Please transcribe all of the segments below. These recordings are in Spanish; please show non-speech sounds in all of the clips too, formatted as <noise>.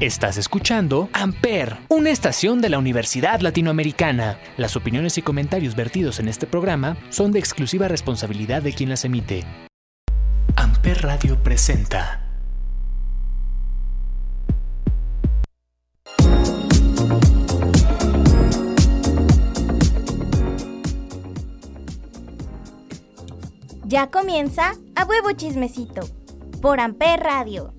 Estás escuchando Amper, una estación de la Universidad Latinoamericana. Las opiniones y comentarios vertidos en este programa son de exclusiva responsabilidad de quien las emite. Amper Radio presenta. Ya comienza a huevo chismecito por Amper Radio.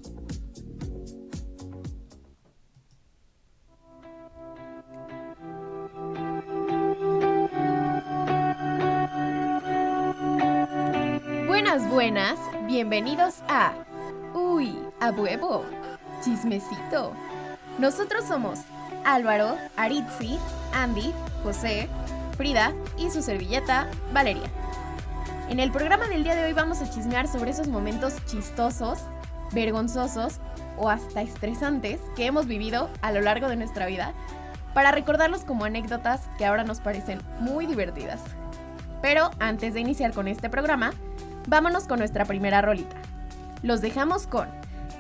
Buenas, buenas, bienvenidos a Uy, a huevo, chismecito. Nosotros somos Álvaro, Aritzi, Andy, José, Frida y su servilleta Valeria. En el programa del día de hoy vamos a chismear sobre esos momentos chistosos, vergonzosos o hasta estresantes que hemos vivido a lo largo de nuestra vida para recordarlos como anécdotas que ahora nos parecen muy divertidas. Pero antes de iniciar con este programa, vámonos con nuestra primera rolita. Los dejamos con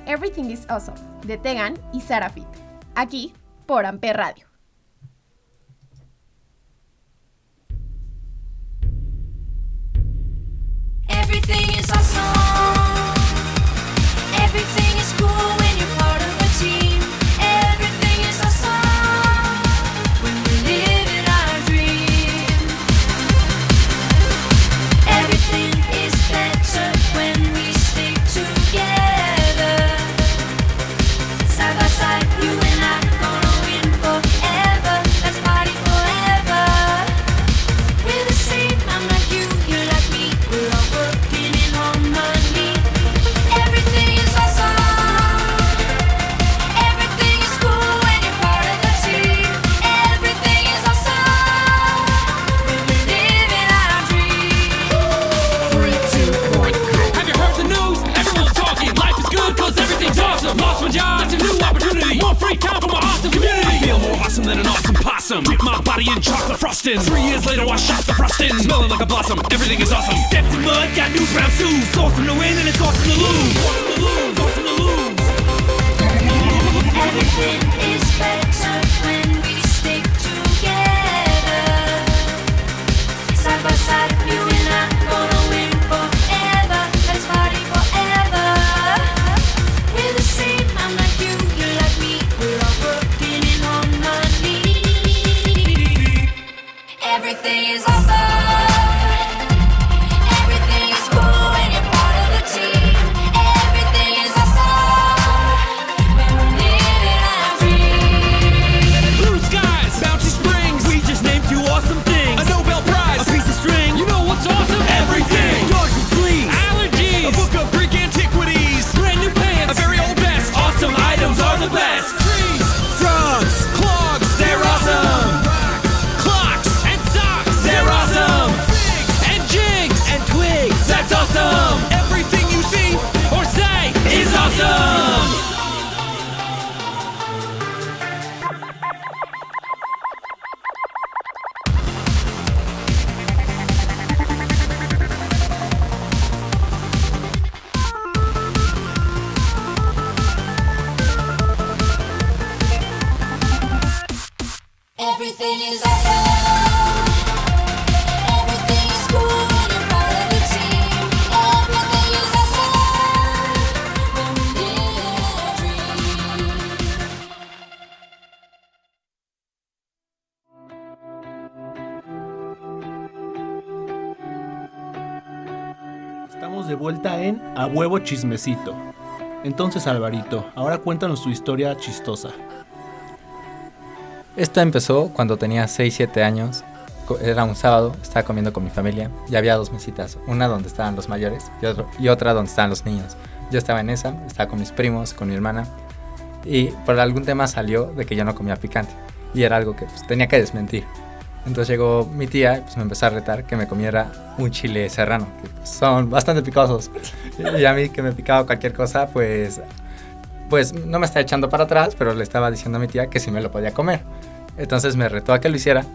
Everything is Awesome de Tegan y Sarafit, aquí por Amper Radio. Everything is awesome. Estamos de vuelta en A Huevo Chismecito. Entonces, Alvarito, ahora cuéntanos tu historia chistosa. Esta empezó cuando tenía 6-7 años. Era un sábado, estaba comiendo con mi familia y había dos mesitas, una donde estaban los mayores y, otro- y otra donde estaban los niños. Yo estaba en esa, estaba con mis primos, con mi hermana y por algún tema salió de que yo no comía picante y era algo que pues, tenía que desmentir. Entonces llegó mi tía y pues, me empezó a retar que me comiera un chile serrano, que pues, son bastante picosos. Y a mí que me picaba cualquier cosa, pues pues no me estaba echando para atrás, pero le estaba diciendo a mi tía que sí me lo podía comer. Entonces me retó a que lo hiciera.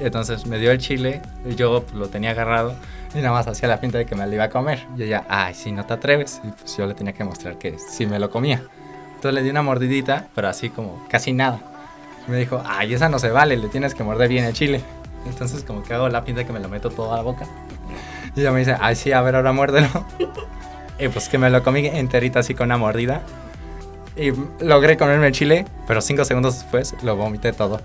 Entonces me dio el chile y yo pues, lo tenía agarrado y nada más hacía la pinta de que me lo iba a comer. Y ella, ay, si no te atreves. Y pues yo le tenía que mostrar que sí me lo comía. Entonces le di una mordidita, pero así como casi nada. Me dijo, ay, esa no se vale, le tienes que morder bien el chile. Entonces como que hago la pinta que me lo meto todo a la boca. Y ella me dice, ay, sí, a ver, ahora muérdelo. <laughs> y pues que me lo comí enterita así con una mordida. Y logré comerme el chile, pero cinco segundos después lo vomité todo.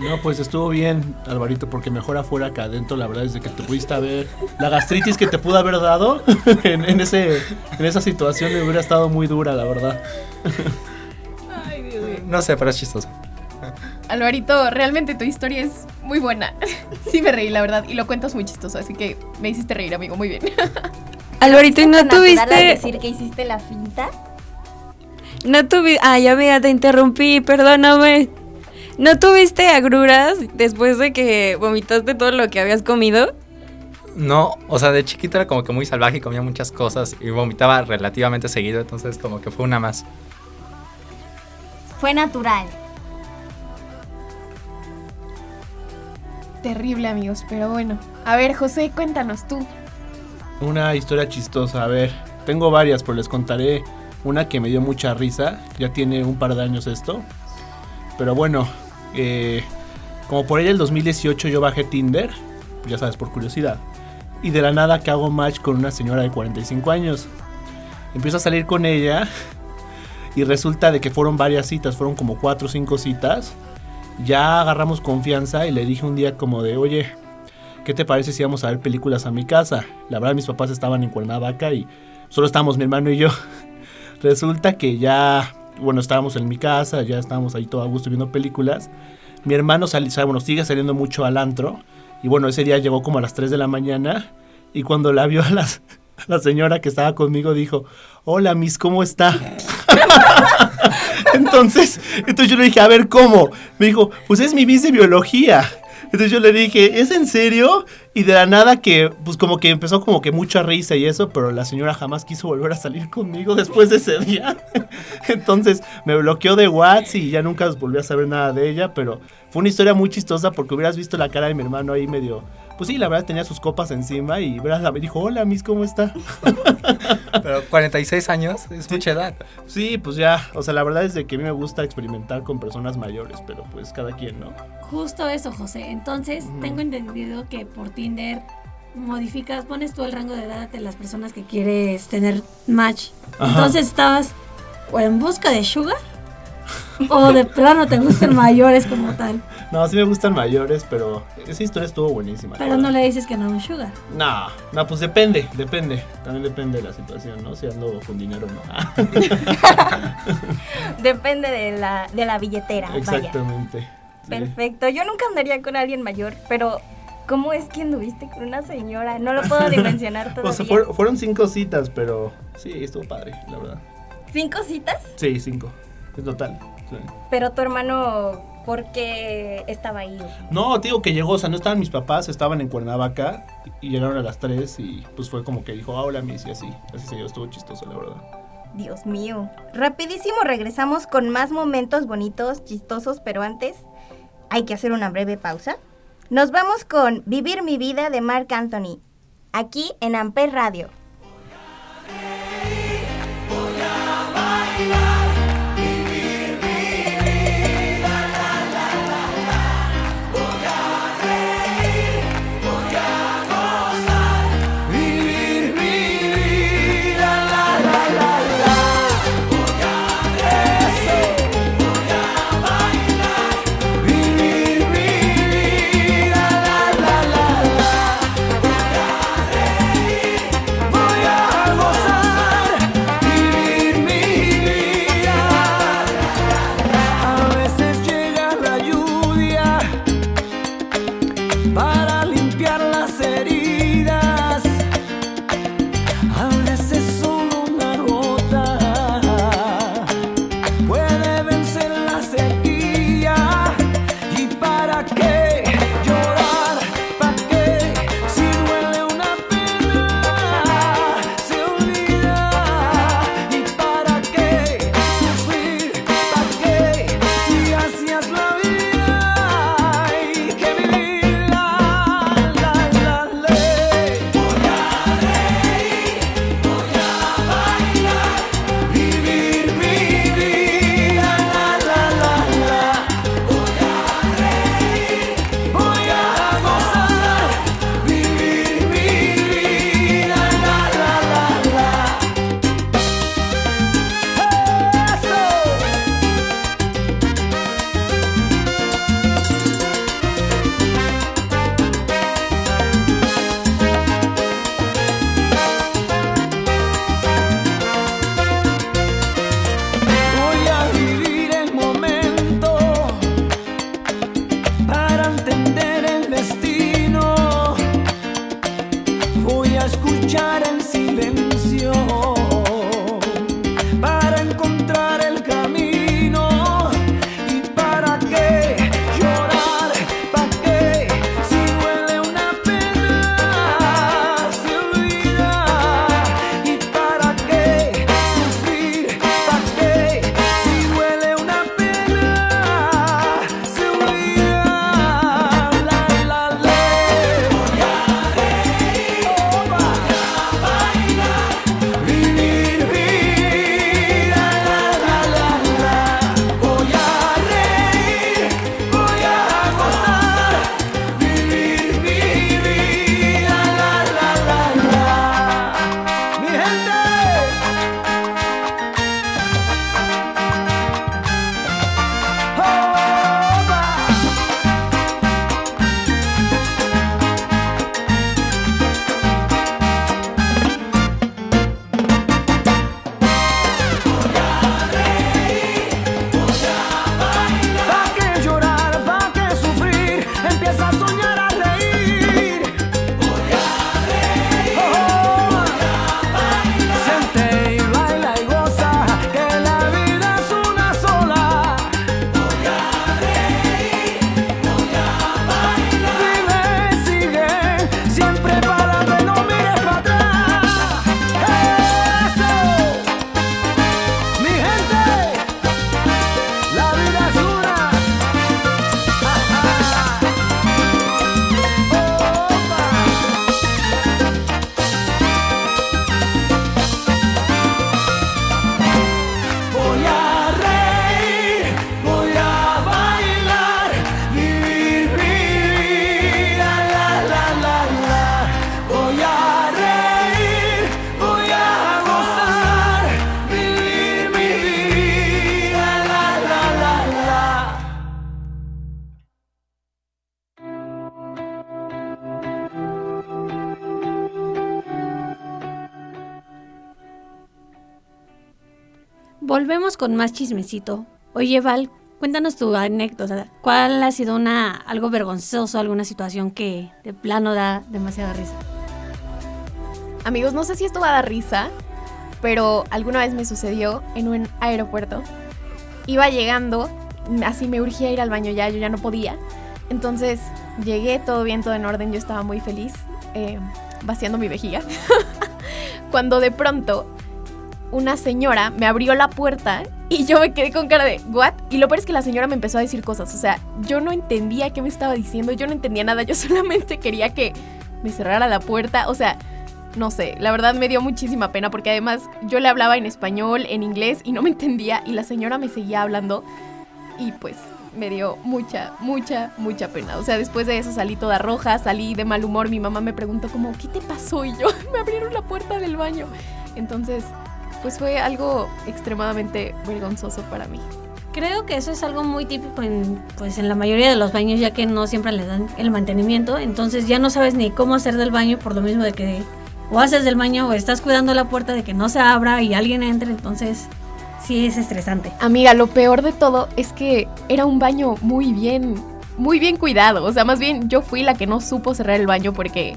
No, pues estuvo bien, Alvarito, porque mejor afuera que adentro, la verdad es de que te pudiste haber... La gastritis que te pudo haber dado <laughs> en, en ese, en esa situación me hubiera estado muy dura, la verdad. Ay, Dios mío. No sé, pero es chistoso. Alvarito, realmente tu historia es muy buena. <laughs> Sí me reí, la verdad, y lo cuentas muy chistoso, así que me hiciste reír, amigo, muy bien. <laughs> Alvarito, ¿y no tuviste, decir que hiciste la finta? no tuviste, ah, ya mira, te interrumpí, perdóname. ¿No tuviste agruras después de que vomitaste todo lo que habías comido? No, o sea, de chiquito era como que muy salvaje y comía muchas cosas y vomitaba relativamente seguido, entonces como que fue una más. Fue natural. Terrible, amigos, pero bueno. A ver, José, cuéntanos tú. Una historia chistosa, a ver, tengo varias, pero les contaré una que me dio mucha risa, ya tiene un par de años esto. Pero bueno, eh, como por ahí el 2018 yo bajé Tinder, ya sabes, por curiosidad. Y de la nada que hago match con una señora de 45 años. Empiezo a salir con ella <laughs> y resulta de que fueron varias citas, fueron como 4 o 5 citas. Ya agarramos confianza y le dije un día como de, oye, ¿qué te parece si vamos a ver películas a mi casa? La verdad mis papás estaban en Cuernavaca y solo estábamos mi hermano y yo. <laughs> Resulta que ya, bueno, estábamos en mi casa, ya estábamos ahí todo a gusto viendo películas. Mi hermano sea, bueno, sigue saliendo mucho al antro. Y bueno, ese día llegó como a las 3 de la mañana. Y cuando la vio <laughs> a las- la señora que estaba conmigo, dijo, hola, Miss, ¿cómo está? <laughs> entonces, entonces yo le dije, a ver, ¿cómo? Me dijo, pues es mi Miss de biología. Entonces yo le dije, ¿es en serio? Y de la nada que, pues como que empezó como que mucha risa y eso, pero la señora jamás quiso volver a salir conmigo después de ese día. <laughs> Entonces me bloqueó de WhatsApp y ya nunca volví a saber nada de ella, pero fue una historia muy chistosa porque hubieras visto la cara de mi hermano ahí medio... Pues sí, la verdad tenía sus copas encima y verás, me dijo, hola, Miss, ¿cómo está? <laughs> Pero 46 años es mucha edad. Sí, pues ya, o sea, la verdad es de que a mí me gusta experimentar con personas mayores, pero pues cada quien, ¿no? Justo eso, José. Entonces, tengo entendido que por Tinder modificas, pones tú el rango de edad de las personas que quieres tener match. Ajá. Entonces, estabas o en busca de sugar o de plano te gustan mayores como tal. No, sí me gustan mayores, pero esa historia estuvo buenísima. Pero no le dices que no a un sugar. No, no, pues depende, depende. También depende de la situación, ¿no? Si ando con dinero o no. <laughs> Depende de la, de la billetera. Exactamente. Perfecto. Yo nunca andaría con alguien mayor, pero ¿cómo es que anduviste con una señora? No lo puedo <laughs> dimensionar O todavía. sea, fueron, fueron cinco citas, pero sí, estuvo padre, la verdad. ¿Cinco citas? Sí, cinco. En total. sí. Pero tu hermano, ¿por qué estaba ahí? No, digo que llegó, o sea, no estaban mis papás, estaban en Cuernavaca y llegaron a las tres y pues fue como que dijo, ah, hola, Miss, y así. Así se dio, estuvo chistoso, la verdad. Dios mío. Rapidísimo regresamos con más momentos bonitos, chistosos, pero antes hay que hacer una breve pausa. Nos vamos con Vivir mi vida de Mark Anthony, aquí en Amper Radio. Con más chismecito. Oye, Val, cuéntanos tu anécdota. ¿Cuál ha sido una algo vergonzoso, alguna situación que de plano da demasiada risa? Amigos, no sé si esto va a dar risa, pero alguna vez me sucedió en un aeropuerto. Iba llegando, así me urgía ir al baño ya, yo ya no podía. Entonces llegué, todo bien, todo en orden, yo estaba muy feliz, eh, vaciando mi vejiga. <laughs> Cuando de pronto una señora me abrió la puerta y yo me quedé con cara de, ¿what? Y lo peor es que la señora me empezó a decir cosas, o sea, yo no entendía qué me estaba diciendo, yo no entendía nada, yo <laughs> solamente quería que me cerrara la puerta, o sea, no sé, la verdad me dio muchísima pena porque además yo le hablaba en español, en inglés y no me entendía y la señora me seguía hablando y pues me dio mucha, mucha, mucha pena. O sea, después de eso salí toda roja, salí de mal humor, mi mamá me preguntó como, ¿qué te pasó? Y yo, <laughs> me abrieron la puerta del baño. Entonces, pues fue algo extremadamente vergonzoso para mí. Creo que eso es algo muy típico en, pues, en la mayoría de los baños, ya que no siempre le dan el mantenimiento. Entonces ya no sabes ni cómo hacer del baño por lo mismo de que o haces del baño o estás cuidando la puerta de que no se abra y alguien entre. Entonces sí es estresante. Amiga, lo peor de todo es que era un baño muy bien, muy bien cuidado. O sea, más bien yo fui la que no supo cerrar el baño porque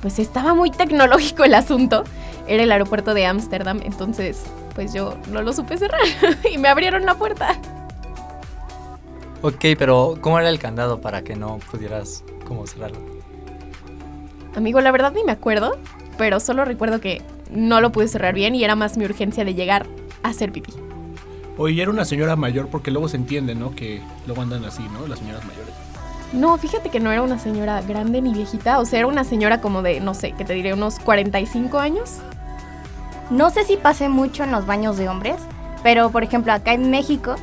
pues estaba muy tecnológico el asunto. Era el aeropuerto de Ámsterdam, entonces pues yo no lo supe cerrar <laughs> y me abrieron la puerta. Ok, pero ¿cómo era el candado para que no pudieras como cerrarlo? Amigo, la verdad ni me acuerdo, pero solo recuerdo que no lo pude cerrar bien y era más mi urgencia de llegar a hacer pipí. Oye, era una señora mayor porque luego se entiende, ¿no? Que luego andan así, ¿no? Las señoras mayores. No, fíjate que no era una señora grande ni viejita, o sea, era una señora como de, no sé, que te diré, unos 45 años. No sé si pase mucho en los baños de hombres, pero por ejemplo acá en México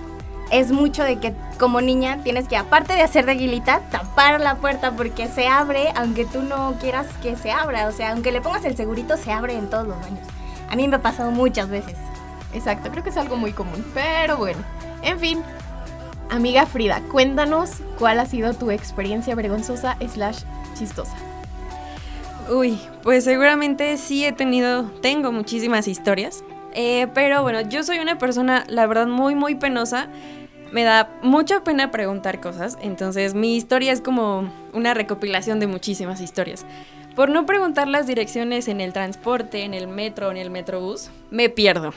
es mucho de que como niña tienes que, aparte de hacer de aguilita, tapar la puerta porque se abre aunque tú no quieras que se abra. O sea, aunque le pongas el segurito, se abre en todos los baños. A mí me ha pasado muchas veces. Exacto, creo que es algo muy común, pero bueno. En fin, amiga Frida, cuéntanos cuál ha sido tu experiencia vergonzosa slash chistosa. Uy, pues seguramente sí he tenido, tengo muchísimas historias. Eh, pero bueno, yo soy una persona, la verdad, muy, muy penosa. Me da mucha pena preguntar cosas. Entonces mi historia es como una recopilación de muchísimas historias. Por no preguntar las direcciones en el transporte, en el metro, en el metrobús, me pierdo.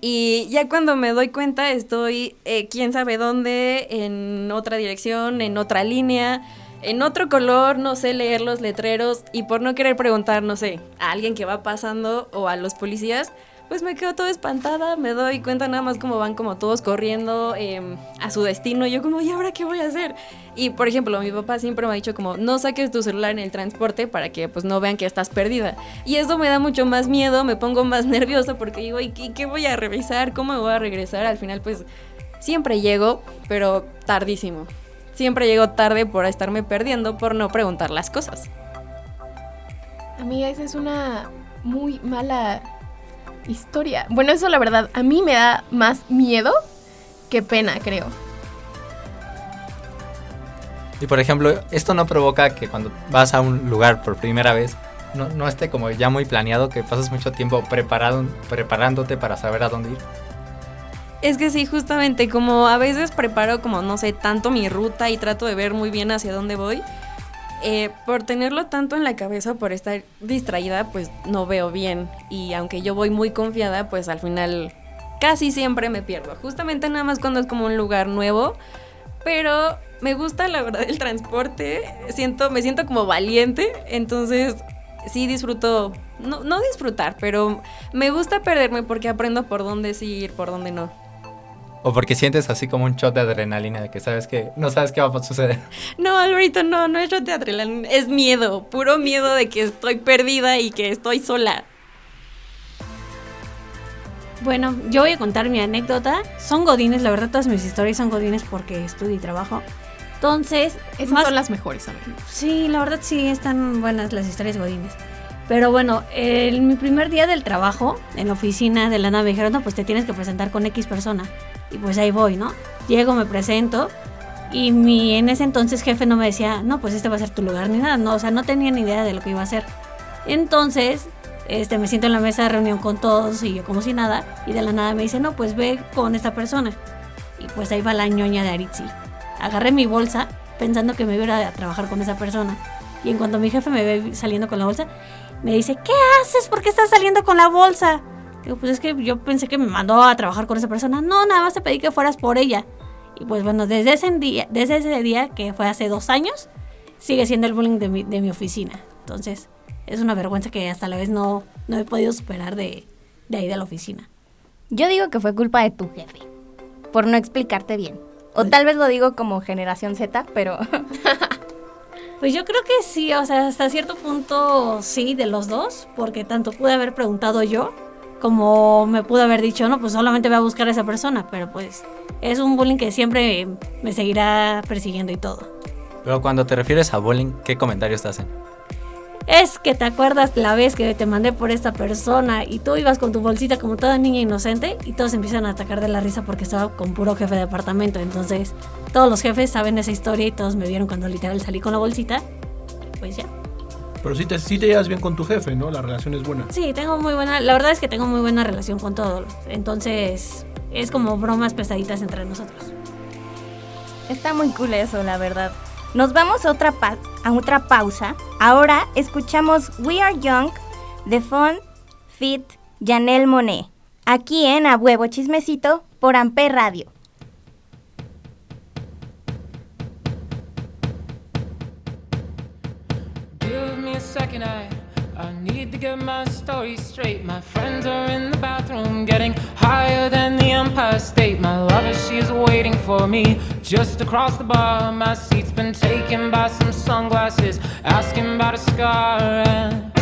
Y ya cuando me doy cuenta estoy eh, quién sabe dónde, en otra dirección, en otra línea, en otro color, no sé leer los letreros y por no querer preguntar, no sé, a alguien que va pasando o a los policías, pues me quedo toda espantada, me doy cuenta nada más como van como todos corriendo em, a su destino. Yo como, ¿y ahora qué voy a hacer? Y por ejemplo, mi papá siempre me ha dicho como, no saques tu celular en el transporte para que pues no vean que estás perdida. Y eso me da mucho más miedo, me pongo más <laughs> nerviosa porque digo, ¿y qué, qué voy a revisar? ¿Cómo me voy a regresar? Al final pues siempre llego, pero tardísimo. Siempre llego tarde por estarme perdiendo, por no preguntar las cosas. Amiga, esa es una muy mala historia. Bueno, eso la verdad, a mí me da más miedo que pena, creo. Y por ejemplo, esto no provoca que cuando vas a un lugar por primera vez no, no esté como ya muy planeado, que pasas mucho tiempo preparado, preparándote para saber a dónde ir. Es que sí, justamente, como a veces preparo como, no sé, tanto mi ruta y trato de ver muy bien hacia dónde voy, eh, por tenerlo tanto en la cabeza, por estar distraída, pues no veo bien. Y aunque yo voy muy confiada, pues al final casi siempre me pierdo. Justamente nada más cuando es como un lugar nuevo. Pero me gusta la verdad el transporte. Siento, me siento como valiente. Entonces sí disfruto. No, no disfrutar, pero me gusta perderme porque aprendo por dónde sí ir, por dónde no. O porque sientes así como un shot de adrenalina de que sabes que no sabes qué va a suceder. No, Alvarito, no, no es shot de adrenalina, es miedo, puro miedo de que estoy perdida y que estoy sola. Bueno, yo voy a contar mi anécdota. Son godines, la verdad todas mis historias son godines porque estudio y trabajo. Entonces, Esas más- son las mejores, amiga. Sí, la verdad sí están buenas las historias godines. Pero bueno, en mi primer día del trabajo, en la oficina de la nave, me dijeron, no, pues te tienes que presentar con X persona. Y pues ahí voy, ¿no? Llego, me presento. Y mi en ese entonces jefe no me decía, no, pues este va a ser tu lugar ni nada. No, o sea, no tenía ni idea de lo que iba a hacer. Entonces, este, me siento en la mesa de reunión con todos y yo como si nada. Y de la nada me dice, no, pues ve con esta persona. Y pues ahí va la ñoña de Aritzi. Agarré mi bolsa pensando que me iba a a trabajar con esa persona. Y en cuanto mi jefe me ve saliendo con la bolsa, me dice, ¿qué haces? ¿Por qué estás saliendo con la bolsa? Digo, pues es que yo pensé que me mandó a trabajar con esa persona. No, nada más te pedí que fueras por ella. Y pues bueno, desde ese día, desde ese día que fue hace dos años, sigue siendo el bullying de mi, de mi oficina. Entonces, es una vergüenza que hasta la vez no, no he podido superar de, de ahí de la oficina. Yo digo que fue culpa de tu jefe, por no explicarte bien. O tal vez lo digo como generación Z, pero <laughs> Pues yo creo que sí, o sea, hasta cierto punto sí, de los dos, porque tanto pude haber preguntado yo, como me pude haber dicho, no, pues solamente voy a buscar a esa persona, pero pues es un bullying que siempre me seguirá persiguiendo y todo. Pero cuando te refieres a bullying, ¿qué comentarios te hacen? Es que te acuerdas la vez que te mandé por esta persona y tú ibas con tu bolsita como toda niña inocente y todos empiezan a atacar de la risa porque estaba con puro jefe de departamento. Entonces, todos los jefes saben esa historia y todos me vieron cuando literal salí con la bolsita. Pues ya. Pero sí te, sí te llevas bien con tu jefe, ¿no? La relación es buena. Sí, tengo muy buena, la verdad es que tengo muy buena relación con todos. Entonces, es como bromas pesaditas entre nosotros. está muy cool eso, la verdad. Nos vamos a otra, pa- a otra pausa. Ahora escuchamos We Are Young de Fun Fit Janelle Monet. Aquí en A Huevo Chismecito por Amper Radio. Need to get my story straight. My friends are in the bathroom getting higher than the Empire State. My lover, she's waiting for me just across the bar. My seat's been taken by some sunglasses, asking about a scar. And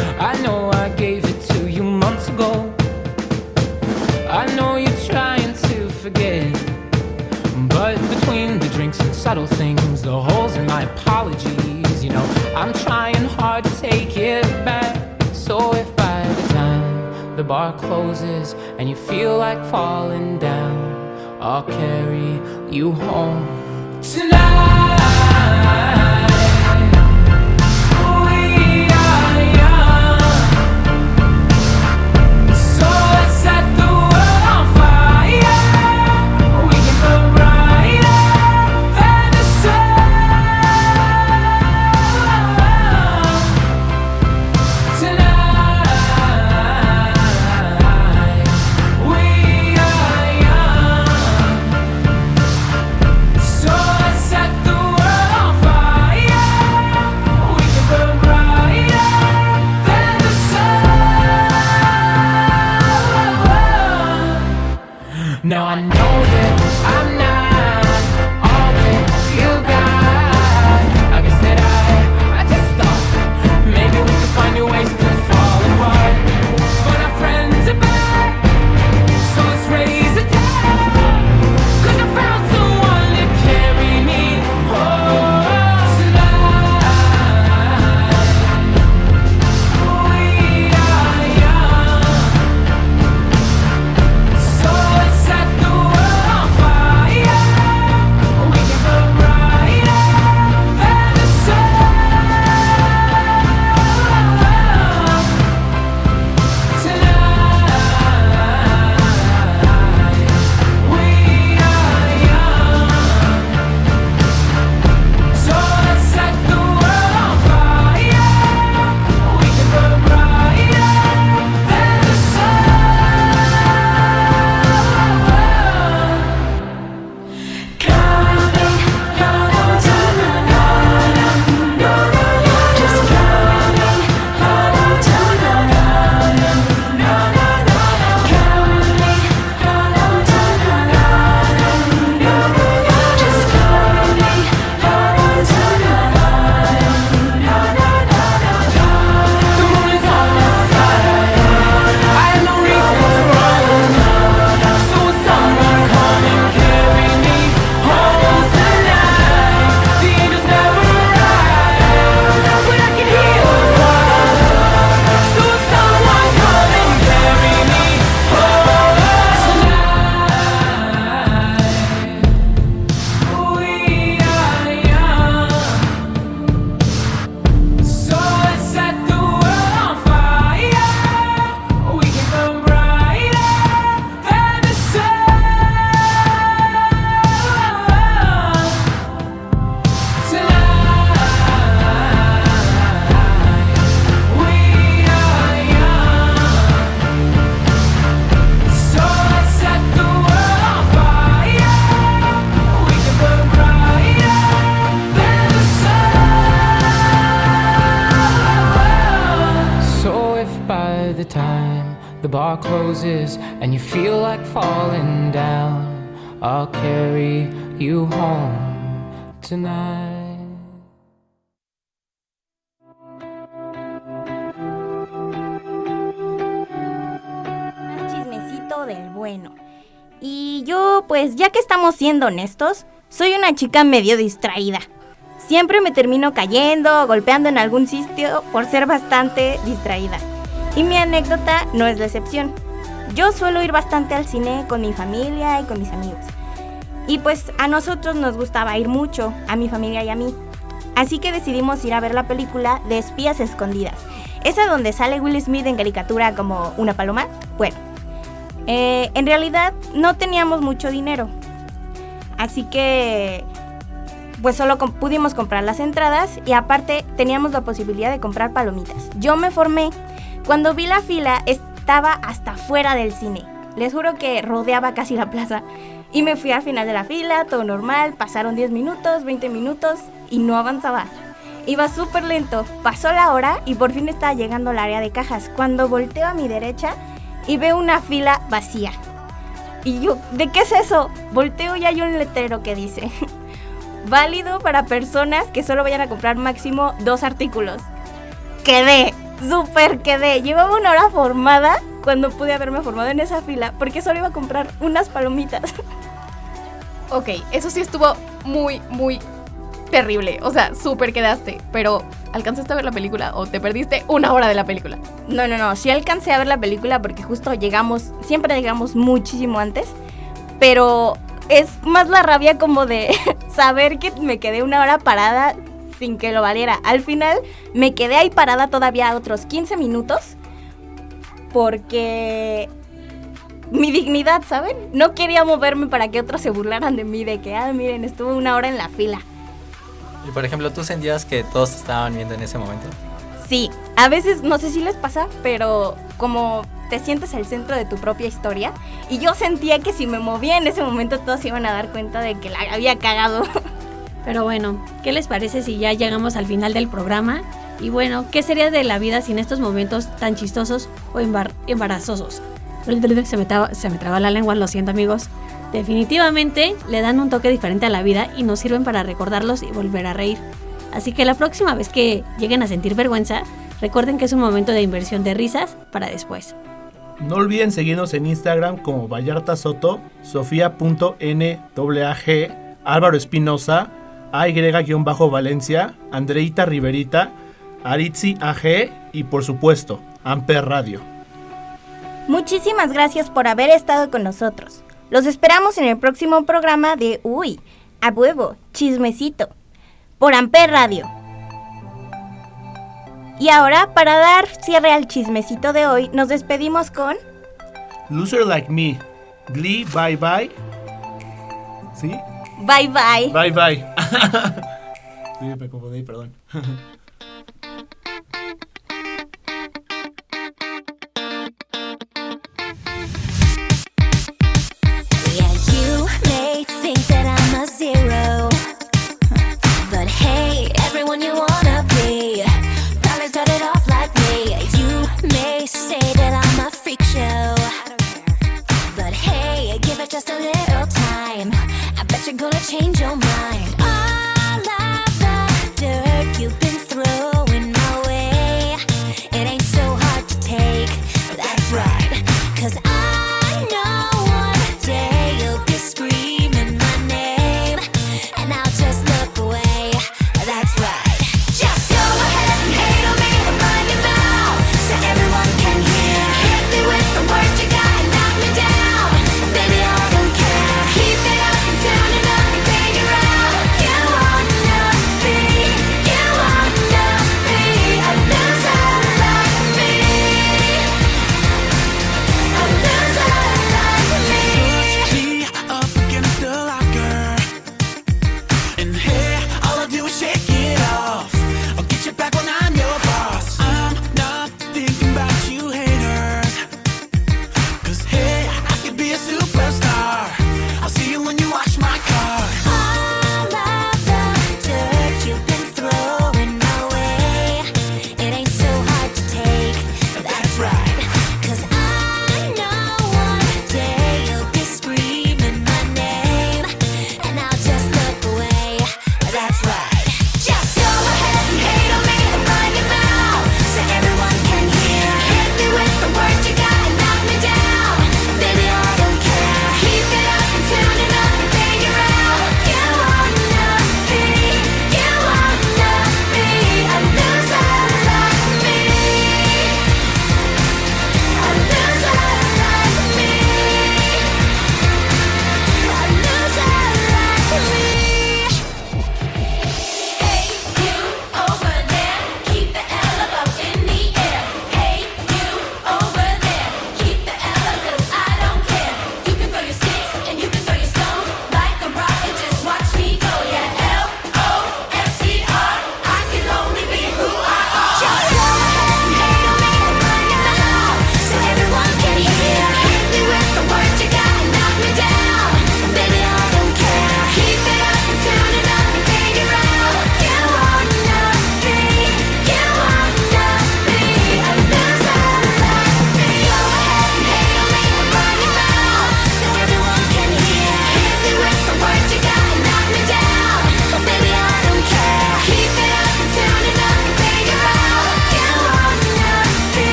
like falling down, I'll carry you home tonight. Del bueno. Y yo, pues ya que estamos siendo honestos, soy una chica medio distraída. Siempre me termino cayendo o golpeando en algún sitio por ser bastante distraída. Y mi anécdota no es la excepción. Yo suelo ir bastante al cine con mi familia y con mis amigos. Y pues a nosotros nos gustaba ir mucho, a mi familia y a mí. Así que decidimos ir a ver la película de Espías Escondidas. Esa donde sale Will Smith en caricatura como una paloma. Bueno, eh, en realidad no teníamos mucho dinero. Así que pues solo pudimos comprar las entradas y aparte teníamos la posibilidad de comprar palomitas. Yo me formé. Cuando vi la fila estaba hasta fuera del cine. Les juro que rodeaba casi la plaza. Y me fui al final de la fila, todo normal. Pasaron 10 minutos, 20 minutos y no avanzaba. Iba súper lento. Pasó la hora y por fin estaba llegando al área de cajas. Cuando volteo a mi derecha y veo una fila vacía. Y yo, ¿de qué es eso? Volteo y hay un letrero que dice, <laughs> válido para personas que solo vayan a comprar máximo dos artículos. Quedé, súper quedé. Llevaba una hora formada cuando pude haberme formado en esa fila porque solo iba a comprar unas palomitas. <laughs> Ok, eso sí estuvo muy, muy terrible. O sea, súper quedaste. Pero, ¿alcanzaste a ver la película o te perdiste una hora de la película? No, no, no, sí alcancé a ver la película porque justo llegamos, siempre llegamos muchísimo antes, pero es más la rabia como de <laughs> saber que me quedé una hora parada sin que lo valiera. Al final me quedé ahí parada todavía otros 15 minutos porque mi dignidad, ¿saben? No quería moverme para que otros se burlaran de mí, de que, ah, miren, estuve una hora en la fila. Y por ejemplo, ¿tú sentías que todos te estaban viendo en ese momento? Sí, a veces no sé si les pasa, pero como te sientes el centro de tu propia historia y yo sentía que si me movía en ese momento todos se iban a dar cuenta de que la había cagado. Pero bueno, ¿qué les parece si ya llegamos al final del programa? Y bueno, ¿qué sería de la vida sin estos momentos tan chistosos o embar- embarazosos? <laughs> Se me, traba, se me traba la lengua, lo siento amigos. Definitivamente le dan un toque diferente a la vida y nos sirven para recordarlos y volver a reír. Así que la próxima vez que lleguen a sentir vergüenza, recuerden que es un momento de inversión de risas para después. No olviden seguirnos en Instagram como Vallarta Soto, Sofía.nwag, Álvaro Espinosa, AY-Valencia, Andreita Riverita, Aritzi AG y por supuesto, Amper Radio. Muchísimas gracias por haber estado con nosotros. Los esperamos en el próximo programa de Uy, a huevo, chismecito, por Amper Radio. Y ahora, para dar cierre al chismecito de hoy, nos despedimos con... Loser Like Me, Glee Bye Bye. ¿Sí? Bye bye. Bye Bye. <laughs> sí, me confundí, perdón. <laughs>